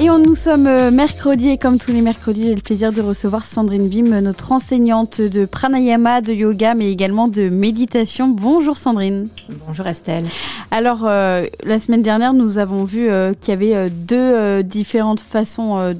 Et on, nous sommes euh, mercredi et comme tous les mercredis, j'ai le plaisir de recevoir Sandrine Vim, notre enseignante de pranayama, de yoga, mais également de méditation. Bonjour Sandrine. Bonjour Estelle. Alors, euh, la semaine dernière, nous avons vu euh, qu'il y avait deux différentes façons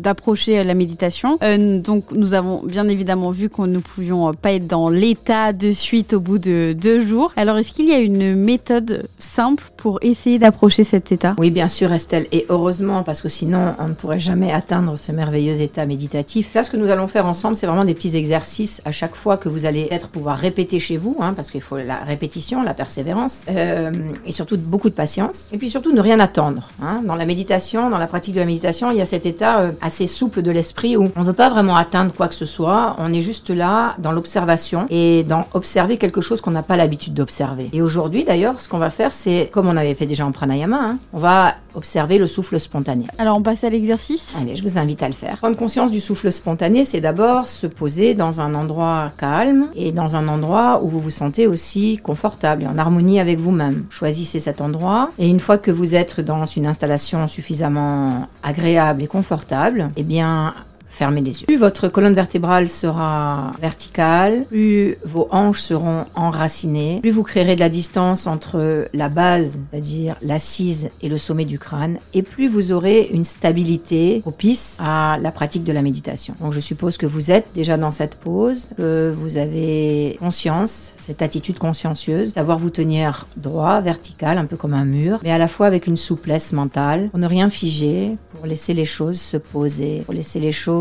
d'approcher la méditation. donc, nous avons bien évidemment vu qu'on ne pouvions pas être dans l'état de suite au bout de deux jours. Alors, est-ce qu'il y a une méthode simple pour essayer d'approcher cet état? Oui, bien sûr Estelle. Et heureusement, parce que sinon on ne pourrait jamais atteindre ce merveilleux état méditatif. Là, ce que nous allons faire ensemble, c'est vraiment des petits exercices à chaque fois que vous allez être pouvoir répéter chez vous, hein, parce qu'il faut la répétition, la persévérance, euh, et surtout beaucoup de patience. Et puis surtout ne rien attendre. Hein. Dans la méditation, dans la pratique de la méditation, il y a cet état euh, assez souple de l'esprit où on ne veut pas vraiment atteindre quoi que ce soit. On est juste là dans l'observation et dans observer quelque chose qu'on n'a pas l'habitude d'observer. Et aujourd'hui, d'ailleurs, ce qu'on va faire, c'est comme on avait fait déjà en pranayama, hein, on va observer le souffle spontané. Alors on passe à l'exercice Allez, je vous invite à le faire. Prendre conscience du souffle spontané, c'est d'abord se poser dans un endroit calme et dans un endroit où vous vous sentez aussi confortable et en harmonie avec vous-même. Choisissez cet endroit et une fois que vous êtes dans une installation suffisamment agréable et confortable, eh bien fermez les yeux. Plus votre colonne vertébrale sera verticale, plus vos hanches seront enracinées, plus vous créerez de la distance entre la base, c'est-à-dire l'assise et le sommet du crâne, et plus vous aurez une stabilité propice à la pratique de la méditation. Donc je suppose que vous êtes déjà dans cette pose, que vous avez conscience, cette attitude consciencieuse, d'avoir vous tenir droit, vertical, un peu comme un mur, mais à la fois avec une souplesse mentale, pour ne rien figer, pour laisser les choses se poser, pour laisser les choses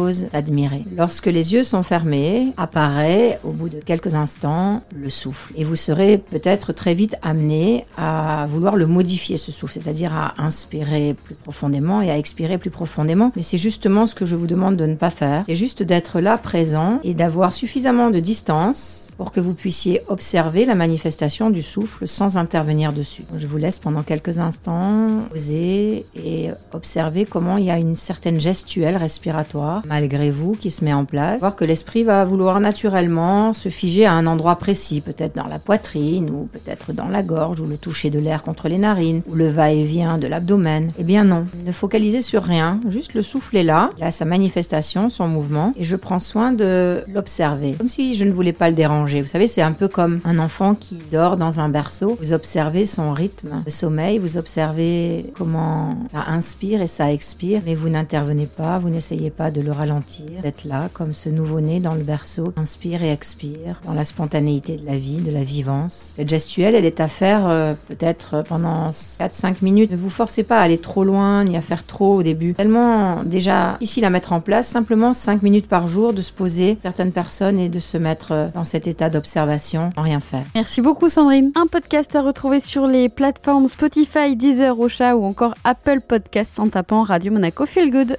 Lorsque les yeux sont fermés, apparaît au bout de quelques instants le souffle. Et vous serez peut-être très vite amené à vouloir le modifier, ce souffle, c'est-à-dire à inspirer plus profondément et à expirer plus profondément. Mais c'est justement ce que je vous demande de ne pas faire. C'est juste d'être là présent et d'avoir suffisamment de distance pour que vous puissiez observer la manifestation du souffle sans intervenir dessus. Je vous laisse pendant quelques instants poser et observer comment il y a une certaine gestuelle respiratoire malgré vous qui se met en place. Voir que l'esprit va vouloir naturellement se figer à un endroit précis, peut-être dans la poitrine ou peut-être dans la gorge ou le toucher de l'air contre les narines ou le va-et-vient de l'abdomen. Eh bien non, ne focalisez sur rien, juste le souffle est là, il a sa manifestation, son mouvement et je prends soin de l'observer comme si je ne voulais pas le déranger vous savez, c'est un peu comme un enfant qui dort dans un berceau. Vous observez son rythme de sommeil, vous observez comment ça inspire et ça expire, mais vous n'intervenez pas, vous n'essayez pas de le ralentir, d'être là comme ce nouveau-né dans le berceau, inspire et expire dans la spontanéité de la vie, de la vivance. Cette gestuelle, elle est à faire euh, peut-être pendant 4-5 minutes. Ne vous forcez pas à aller trop loin ni à faire trop au début. Tellement déjà difficile à mettre en place, simplement 5 minutes par jour de se poser certaines personnes et de se mettre euh, dans cet état d'observation sans rien faire. Merci beaucoup Sandrine. Un podcast à retrouver sur les plateformes Spotify, Deezer, Ocha ou encore Apple Podcast en tapant Radio Monaco Feel Good.